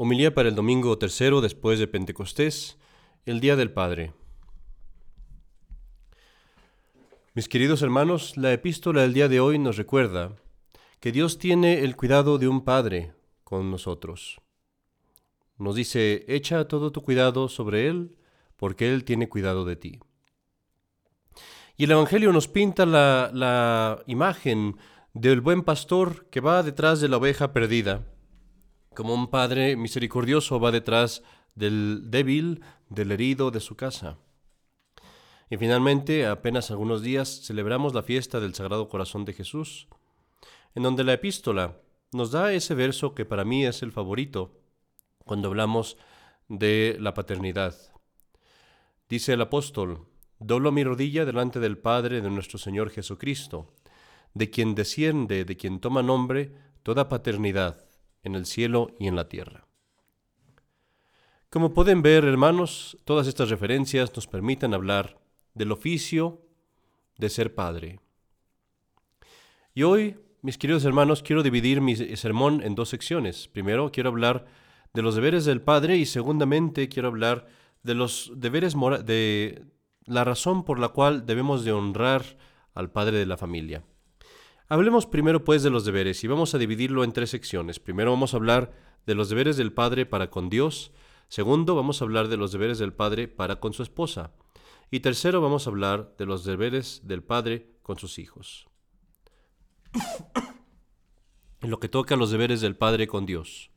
Homilía para el domingo tercero después de Pentecostés, el Día del Padre. Mis queridos hermanos, la epístola del día de hoy nos recuerda que Dios tiene el cuidado de un Padre con nosotros. Nos dice, echa todo tu cuidado sobre Él, porque Él tiene cuidado de ti. Y el Evangelio nos pinta la, la imagen del buen pastor que va detrás de la oveja perdida como un padre misericordioso va detrás del débil, del herido de su casa. Y finalmente, apenas algunos días, celebramos la fiesta del Sagrado Corazón de Jesús, en donde la epístola nos da ese verso que para mí es el favorito cuando hablamos de la paternidad. Dice el apóstol, doblo mi rodilla delante del Padre de nuestro Señor Jesucristo, de quien desciende, de quien toma nombre toda paternidad en el cielo y en la tierra. Como pueden ver, hermanos, todas estas referencias nos permiten hablar del oficio de ser padre. Y hoy, mis queridos hermanos, quiero dividir mi sermón en dos secciones. Primero, quiero hablar de los deberes del padre y segundamente quiero hablar de los deberes de la razón por la cual debemos de honrar al padre de la familia. Hablemos primero pues de los deberes y vamos a dividirlo en tres secciones. Primero vamos a hablar de los deberes del padre para con Dios. Segundo vamos a hablar de los deberes del padre para con su esposa. Y tercero vamos a hablar de los deberes del padre con sus hijos. en lo que toca a los deberes del padre con Dios.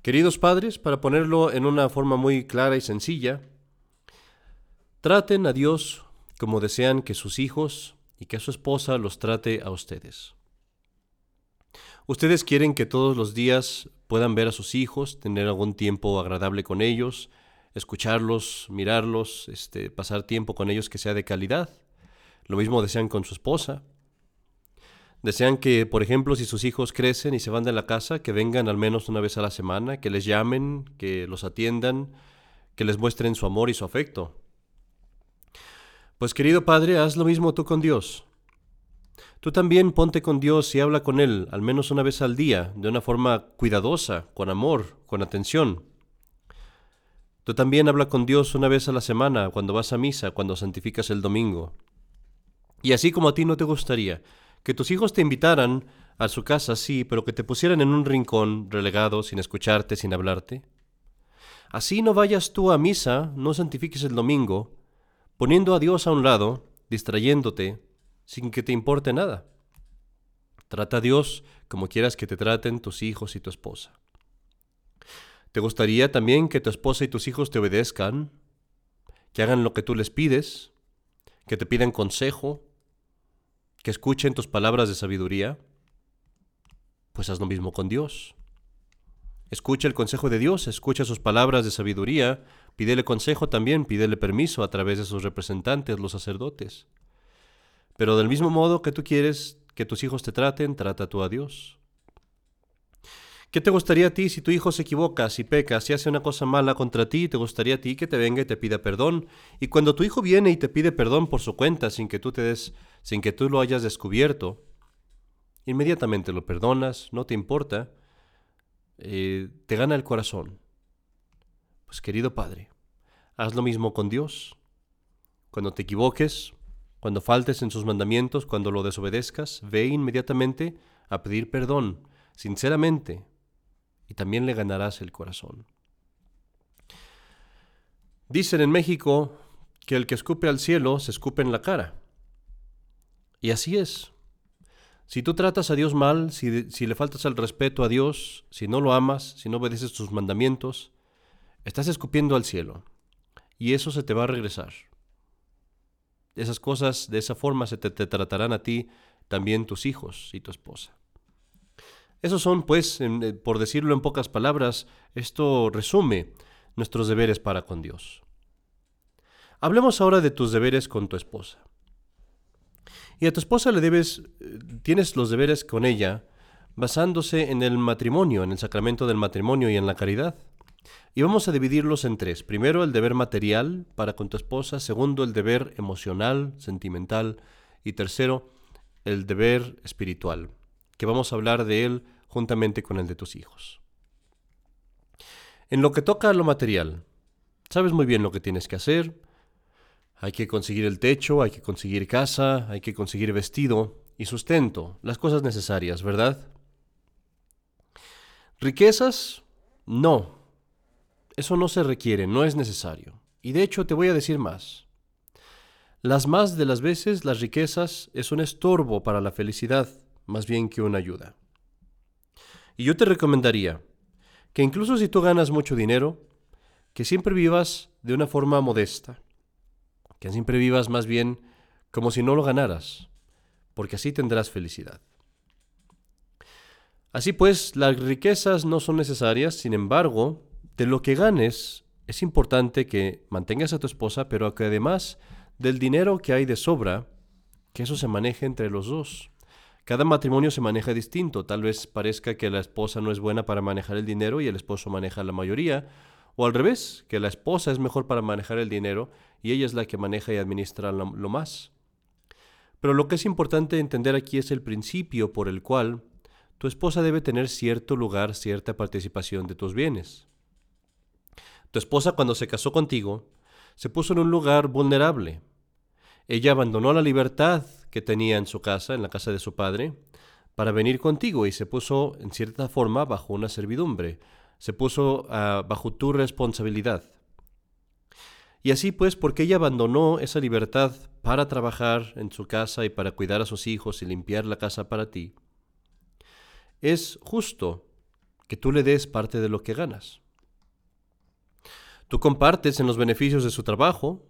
Queridos padres, para ponerlo en una forma muy clara y sencilla, traten a Dios como desean que sus hijos y que su esposa los trate a ustedes. Ustedes quieren que todos los días puedan ver a sus hijos, tener algún tiempo agradable con ellos, escucharlos, mirarlos, este, pasar tiempo con ellos que sea de calidad. Lo mismo desean con su esposa. Desean que, por ejemplo, si sus hijos crecen y se van de la casa, que vengan al menos una vez a la semana, que les llamen, que los atiendan, que les muestren su amor y su afecto. Pues querido Padre, haz lo mismo tú con Dios. Tú también ponte con Dios y habla con Él al menos una vez al día, de una forma cuidadosa, con amor, con atención. Tú también habla con Dios una vez a la semana, cuando vas a misa, cuando santificas el domingo. Y así como a ti no te gustaría que tus hijos te invitaran a su casa, sí, pero que te pusieran en un rincón, relegado, sin escucharte, sin hablarte. Así no vayas tú a misa, no santifiques el domingo, poniendo a Dios a un lado, distrayéndote, sin que te importe nada. Trata a Dios como quieras que te traten tus hijos y tu esposa. ¿Te gustaría también que tu esposa y tus hijos te obedezcan? ¿Que hagan lo que tú les pides? ¿Que te pidan consejo? ¿Que escuchen tus palabras de sabiduría? Pues haz lo mismo con Dios. Escucha el consejo de Dios, escucha sus palabras de sabiduría, pídele consejo también, pídele permiso a través de sus representantes, los sacerdotes. Pero del mismo modo que tú quieres que tus hijos te traten, trata tú a Dios. ¿Qué te gustaría a ti si tu hijo se equivoca, si peca, si hace una cosa mala contra ti? ¿Te gustaría a ti que te venga y te pida perdón? Y cuando tu hijo viene y te pide perdón por su cuenta, sin que tú te des, sin que tú lo hayas descubierto, inmediatamente lo perdonas, no te importa, eh, te gana el corazón. Pues querido Padre, haz lo mismo con Dios. Cuando te equivoques, cuando faltes en sus mandamientos, cuando lo desobedezcas, ve inmediatamente a pedir perdón, sinceramente, y también le ganarás el corazón. Dicen en México que el que escupe al cielo se escupe en la cara. Y así es. Si tú tratas a Dios mal, si, le faltas el respeto a Dios, si no lo amas, si no obedeces sus mandamientos, estás escupiendo al cielo. Y eso se te va a regresar. Esas cosas, de esa forma, se te, tratarán a ti también tus hijos y tu esposa. Esos son, pues, eh, por decirlo en pocas palabras, esto resume nuestros deberes para con Dios. Hablemos ahora de tus deberes con tu esposa. Y a tu esposa le debes, eh, tienes los deberes con ella basándose en el matrimonio, en el sacramento del matrimonio y en la caridad. Y vamos a dividirlos en tres. Primero, el deber material para con tu esposa. Segundo, el deber emocional, sentimental. Y tercero, el deber espiritual, que vamos a hablar de él juntamente con el de tus hijos. En lo que toca a lo material, sabes muy bien lo que tienes que hacer. Hay que conseguir el techo, hay que conseguir casa, hay que conseguir vestido y sustento, las cosas necesarias, ¿verdad? Riquezas, no. Eso no se requiere, no es necesario. Y de hecho te voy a decir más. Las más de las veces las riquezas es un estorbo para la felicidad, más bien que una ayuda. Y yo te recomendaría que incluso si tú ganas mucho dinero, que siempre vivas de una forma modesta, que siempre vivas más bien como si no lo ganaras, porque así tendrás felicidad. Así pues, las riquezas no son necesarias, sin embargo, de lo que ganes, es importante que mantengas a tu esposa, pero que además del dinero que hay de sobra, que eso se maneje entre los dos. Cada matrimonio se maneja distinto. Tal vez parezca que la esposa no es buena para manejar el dinero y el esposo maneja la mayoría. O al revés, que la esposa es mejor para manejar el dinero y ella es la que maneja y administra lo, lo más. Pero lo que es importante entender aquí es el principio por el cual tu esposa debe tener cierto lugar, cierta participación de tus bienes. Tu esposa cuando se casó contigo se puso en un lugar vulnerable, ella abandonó la libertad que tenía en su casa, en la casa de su padre, para venir contigo y se puso, en cierta forma, bajo una servidumbre, se puso uh, bajo tu responsabilidad. Y así pues, porque ella abandonó esa libertad para trabajar en su casa y para cuidar a sus hijos y limpiar la casa para ti, es justo que tú le des parte de lo que ganas. Tú compartes en los beneficios de su trabajo,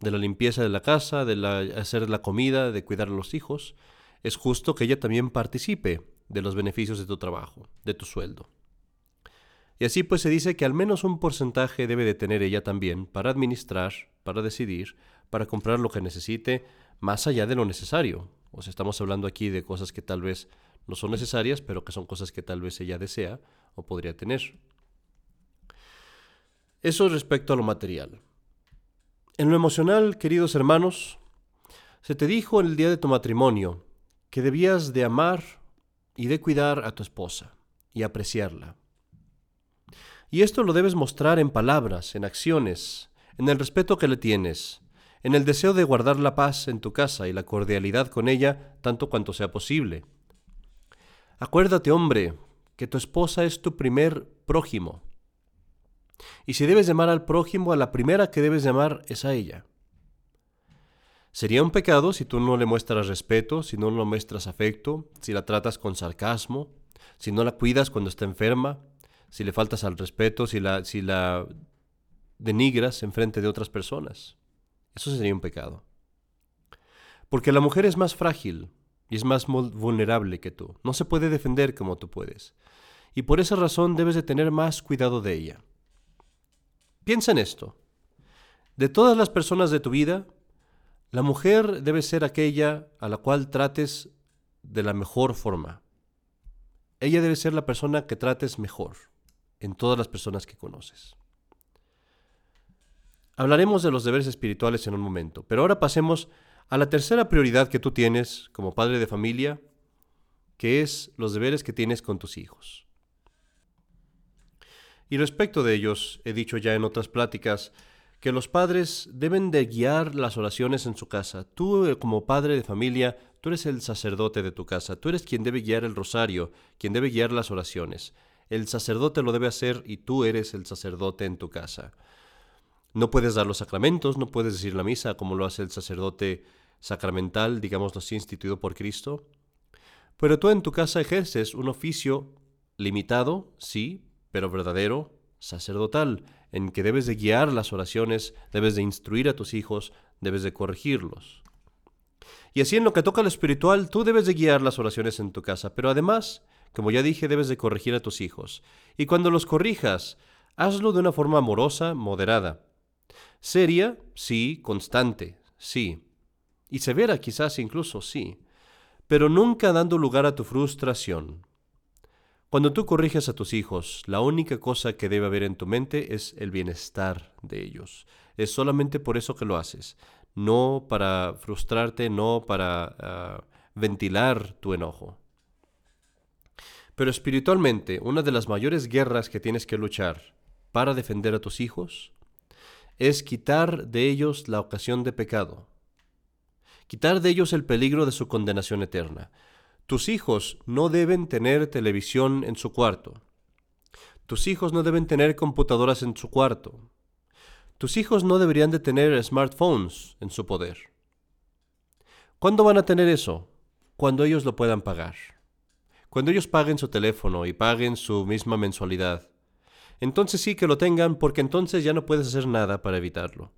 de la limpieza de la casa, de hacer la comida, de cuidar a los hijos, es justo que ella también participe de los beneficios de tu trabajo, de tu sueldo. Y así pues se dice que al menos un porcentaje debe de tener ella también para administrar, para decidir, para comprar lo que necesite, más allá de lo necesario. O sea, estamos hablando aquí de cosas que tal vez no son necesarias, pero que son cosas que tal vez ella desea o podría tener. Eso respecto a lo material. En lo emocional, queridos hermanos, se te dijo en el día de tu matrimonio que debías de amar y de cuidar a tu esposa y apreciarla. Y esto lo debes mostrar en palabras, en acciones, en el respeto que le tienes, en el deseo de guardar la paz en tu casa y la cordialidad con ella tanto cuanto sea posible. Acuérdate, hombre, que tu esposa es tu primer prójimo y si debes llamar al prójimo, a la primera que debes llamar es a ella. Sería un pecado si tú no le muestras respeto, si no le muestras afecto, si la tratas con sarcasmo, si no la cuidas cuando está enferma, si le faltas al respeto, si la, si la denigras en frente de otras personas. Eso sería un pecado. Porque la mujer es más frágil y es más vulnerable que tú. No se puede defender como tú puedes. Y por esa razón debes de tener más cuidado de ella. Piensa en esto. De todas las personas de tu vida, la mujer debe ser aquella a la cual trates de la mejor forma. Ella debe ser la persona que trates mejor en todas las personas que conoces. Hablaremos de los deberes espirituales en un momento, pero ahora pasemos a la tercera prioridad que tú tienes como padre de familia, que es los deberes que tienes con tus hijos. Y respecto de ellos, he dicho ya en otras pláticas, que los padres deben de guiar las oraciones en su casa. Tú eh, como padre de familia, tú eres el sacerdote de tu casa, tú eres quien debe guiar el rosario, quien debe guiar las oraciones. El sacerdote lo debe hacer y tú eres el sacerdote en tu casa. No puedes dar los sacramentos, no puedes decir la misa como lo hace el sacerdote sacramental, digámoslo así, instituido por Cristo. Pero tú en tu casa ejerces un oficio limitado, sí, pero verdadero, sacerdotal, en que debes de guiar las oraciones, debes de instruir a tus hijos, debes de corregirlos. Y así en lo que toca al espiritual, tú debes de guiar las oraciones en tu casa, pero además, como ya dije, debes de corregir a tus hijos. Y cuando los corrijas, hazlo de una forma amorosa, moderada. Seria, sí, constante, sí. Y severa quizás incluso, sí. Pero nunca dando lugar a tu frustración. Cuando tú corriges a tus hijos, la única cosa que debe haber en tu mente es el bienestar de ellos. Es solamente por eso que lo haces, no para frustrarte, no para ah, ventilar tu enojo. Pero espiritualmente, una de las mayores guerras que tienes que luchar para defender a tus hijos es quitar de ellos la ocasión de pecado, quitar de ellos el peligro de su condenación eterna. Tus hijos no deben tener televisión en su cuarto. Tus hijos no deben tener computadoras en su cuarto. Tus hijos no deberían de tener smartphones en su poder. ¿Cuándo van a tener eso? Cuando ellos lo puedan pagar. Cuando ellos paguen su teléfono y paguen su misma mensualidad. Entonces sí que lo tengan porque entonces ya no puedes hacer nada para evitarlo.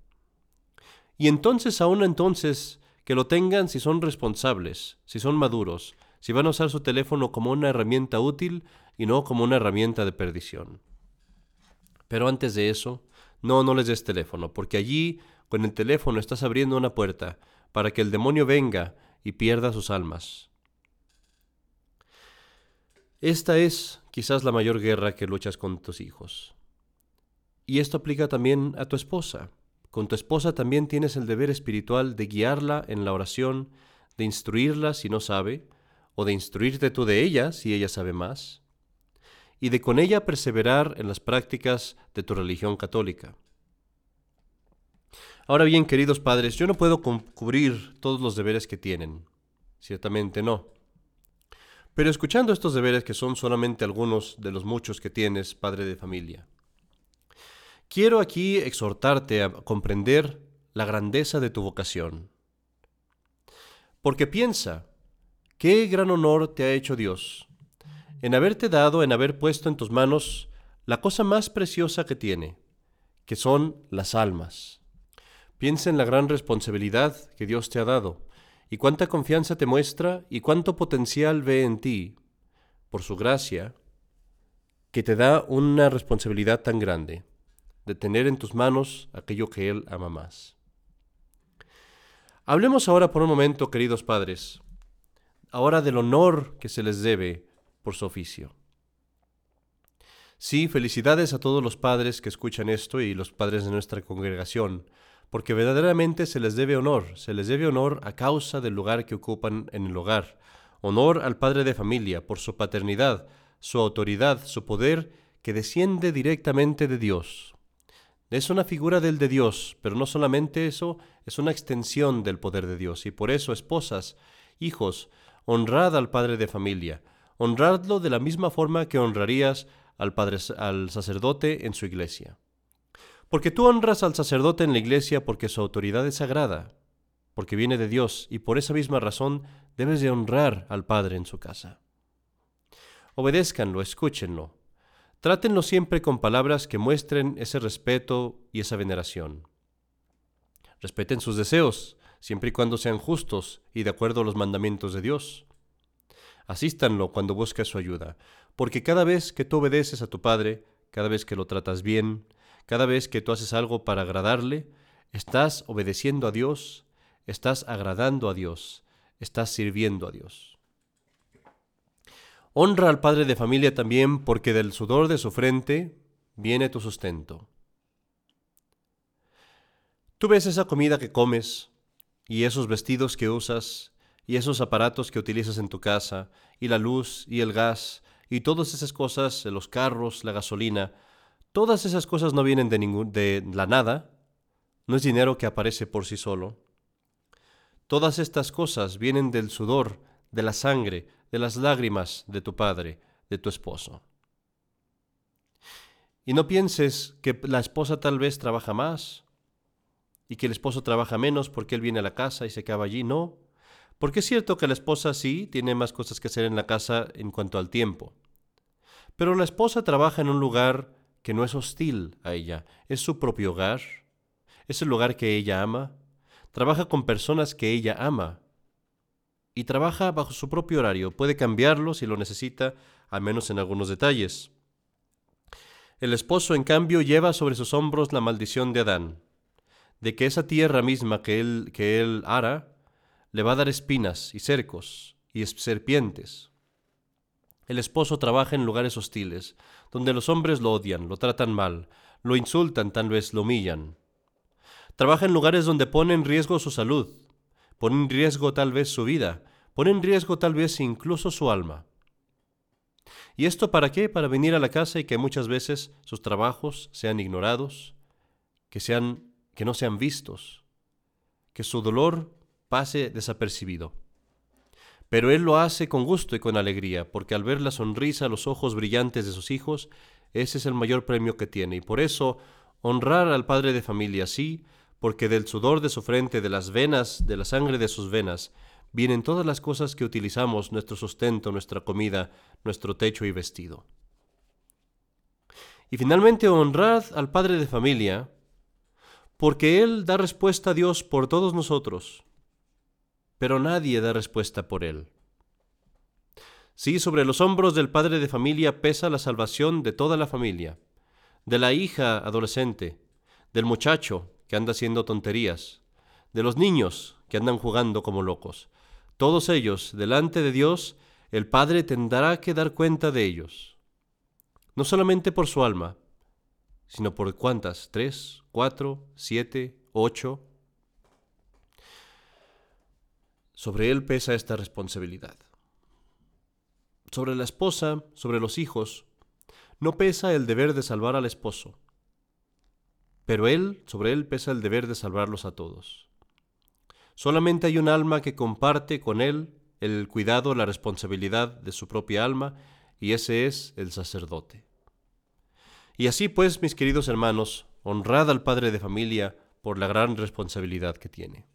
Y entonces aún entonces que lo tengan si son responsables, si son maduros, si van a usar su teléfono como una herramienta útil y no como una herramienta de perdición. Pero antes de eso, no, no les des teléfono, porque allí, con el teléfono, estás abriendo una puerta para que el demonio venga y pierda sus almas. Esta es quizás la mayor guerra que luchas con tus hijos. Y esto aplica también a tu esposa. Con tu esposa también tienes el deber espiritual de guiarla en la oración, de instruirla si no sabe, o de instruirte tú de ella si ella sabe más, y de con ella perseverar en las prácticas de tu religión católica. Ahora bien, queridos padres, yo no puedo cubrir todos los deberes que tienen. Ciertamente no. Pero escuchando estos deberes que son solamente algunos de los muchos que tienes, padre de familia, quiero aquí exhortarte a comprender la grandeza de tu vocación. Porque piensa, Qué gran honor te ha hecho Dios, en haberte dado, en haber puesto en tus manos la cosa más preciosa que tiene, que son las almas. Piensa en la gran responsabilidad que Dios te ha dado, y cuánta confianza te muestra y cuánto potencial ve en ti, por su gracia, que te da una responsabilidad tan grande, de tener en tus manos aquello que Él ama más. Hablemos ahora por un momento, queridos padres, ahora del honor que se les debe por su oficio. Sí, felicidades a todos los padres que escuchan esto y los padres de nuestra congregación, porque verdaderamente se les debe honor, se les debe honor a causa del lugar que ocupan en el hogar, honor al padre de familia por su paternidad, su autoridad, su poder, que desciende directamente de Dios. Es una figura del de Dios, pero no solamente eso, es una extensión del poder de Dios, y por eso, esposas, hijos, honrad al padre de familia, honradlo de la misma forma que honrarías al, padre, al sacerdote en su iglesia. Porque tú honras al sacerdote en la iglesia porque su autoridad es sagrada, porque viene de Dios, y por esa misma razón debes de honrar al Padre en su casa. Obedézcanlo, escúchenlo. Trátenlo siempre con palabras que muestren ese respeto y esa veneración. Respeten sus deseos, siempre y cuando sean justos y de acuerdo a los mandamientos de Dios. Asístanlo cuando busque su ayuda, porque cada vez que tú obedeces a tu Padre, cada vez que lo tratas bien, cada vez que tú haces algo para agradarle, estás obedeciendo a Dios, estás agradando a Dios, estás sirviendo a Dios. Honra al padre de familia también porque del sudor de su frente viene tu sustento. Tú ves esa comida que comes, y esos vestidos que usas, y esos aparatos que utilizas en tu casa, y la luz, y el gas, y todas esas cosas, los carros, la gasolina, todas esas cosas no vienen de, ningún, de la nada, no es dinero que aparece por sí solo. Todas estas cosas vienen del sudor, de la sangre, de las lágrimas de tu padre, de tu esposo. Y no pienses que la esposa tal vez trabaja más, y que el esposo trabaja menos porque él viene a la casa y se queda allí. No, porque es cierto que la esposa sí tiene más cosas que hacer en la casa en cuanto al tiempo. Pero la esposa trabaja en un lugar que no es hostil a ella, es su propio hogar, es el lugar que ella ama, trabaja con personas que ella ama y trabaja bajo su propio horario, puede cambiarlo si lo necesita, al menos en algunos detalles. El esposo, en cambio, lleva sobre sus hombros la maldición de Adán de que esa tierra misma que él, que él hará le va a dar espinas y cercos y serpientes. El esposo trabaja en lugares hostiles, donde los hombres lo odian, lo tratan mal, lo insultan, tal vez lo humillan. Trabaja en lugares donde pone en riesgo su salud, pone en riesgo tal vez su vida, pone en riesgo tal vez incluso su alma. ¿Y esto para qué? Para venir a la casa y que muchas veces sus trabajos sean ignorados, que, sean, que no sean vistos, que su dolor pase desapercibido. Pero él lo hace con gusto y con alegría, porque al ver la sonrisa, los ojos brillantes de sus hijos, ese es el mayor premio que tiene. Y por eso, honrar al padre de familia, sí, porque del sudor de su frente, de las venas, de la sangre de sus venas, vienen todas las cosas que utilizamos, nuestro sustento, nuestra comida, nuestro techo y vestido. Y finalmente, honrad al padre de familia, porque él da respuesta a Dios por todos nosotros pero nadie da respuesta por él. Sí, sobre los hombros del padre de familia pesa la salvación de toda la familia, de la hija adolescente, del muchacho que anda haciendo tonterías, de los niños que andan jugando como locos. Todos ellos, delante de Dios, el Padre tendrá que dar cuenta de ellos. No solamente por su alma, sino por cuántas, tres, cuatro, siete, ocho, sobre él pesa esta responsabilidad. Sobre la esposa, sobre los hijos, no pesa el deber de salvar al esposo, pero él, sobre él pesa el deber de salvarlos a todos. Solamente hay un alma que comparte con él el cuidado, la responsabilidad de su propia alma, y ese es el sacerdote. Y así pues, mis queridos hermanos, honrad al padre de familia por la gran responsabilidad que tiene.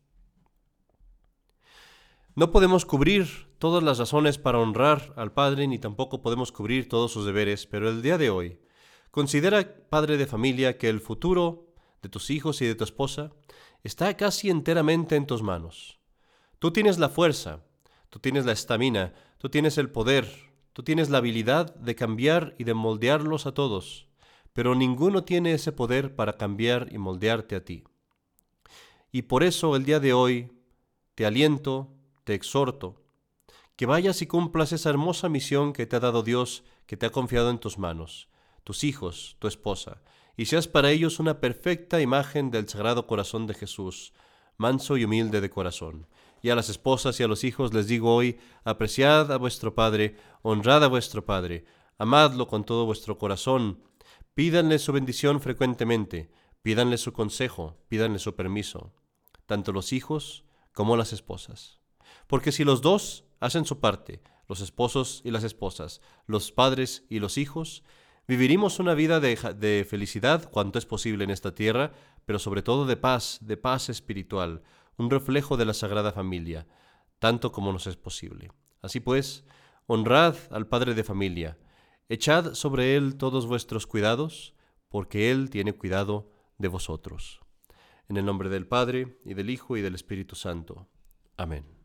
No podemos cubrir todas las razones para honrar al Padre, ni tampoco podemos cubrir todos sus deberes, pero el día de hoy, considera, Padre de familia, que el futuro de tus hijos y de tu esposa está casi enteramente en tus manos. Tú tienes la fuerza, tú tienes la estamina, tú tienes el poder, tú tienes la habilidad de cambiar y de moldearlos a todos, pero ninguno tiene ese poder para cambiar y moldearte a ti. Y por eso el día de hoy te aliento, te exhorto, que vayas y cumplas esa hermosa misión que te ha dado Dios, que te ha confiado en tus manos, tus hijos, tu esposa, y seas para ellos una perfecta imagen del Sagrado Corazón de Jesús, manso y humilde de corazón. Y a las esposas y a los hijos les digo hoy, apreciad a vuestro Padre, honrad a vuestro Padre, amadlo con todo vuestro corazón, pídanle su bendición frecuentemente, pídanle su consejo, pídanle su permiso, tanto los hijos como las esposas. Porque si los dos hacen su parte, los esposos y las esposas, los padres y los hijos, viviremos una vida de, felicidad cuanto es posible en esta tierra, pero sobre todo de paz, de paz espiritual, un reflejo de la Sagrada Familia, tanto como nos es posible. Así pues, honrad al Padre de familia, echad sobre él todos vuestros cuidados, porque él tiene cuidado de vosotros. En el nombre del Padre, y del Hijo, y del Espíritu Santo. Amén.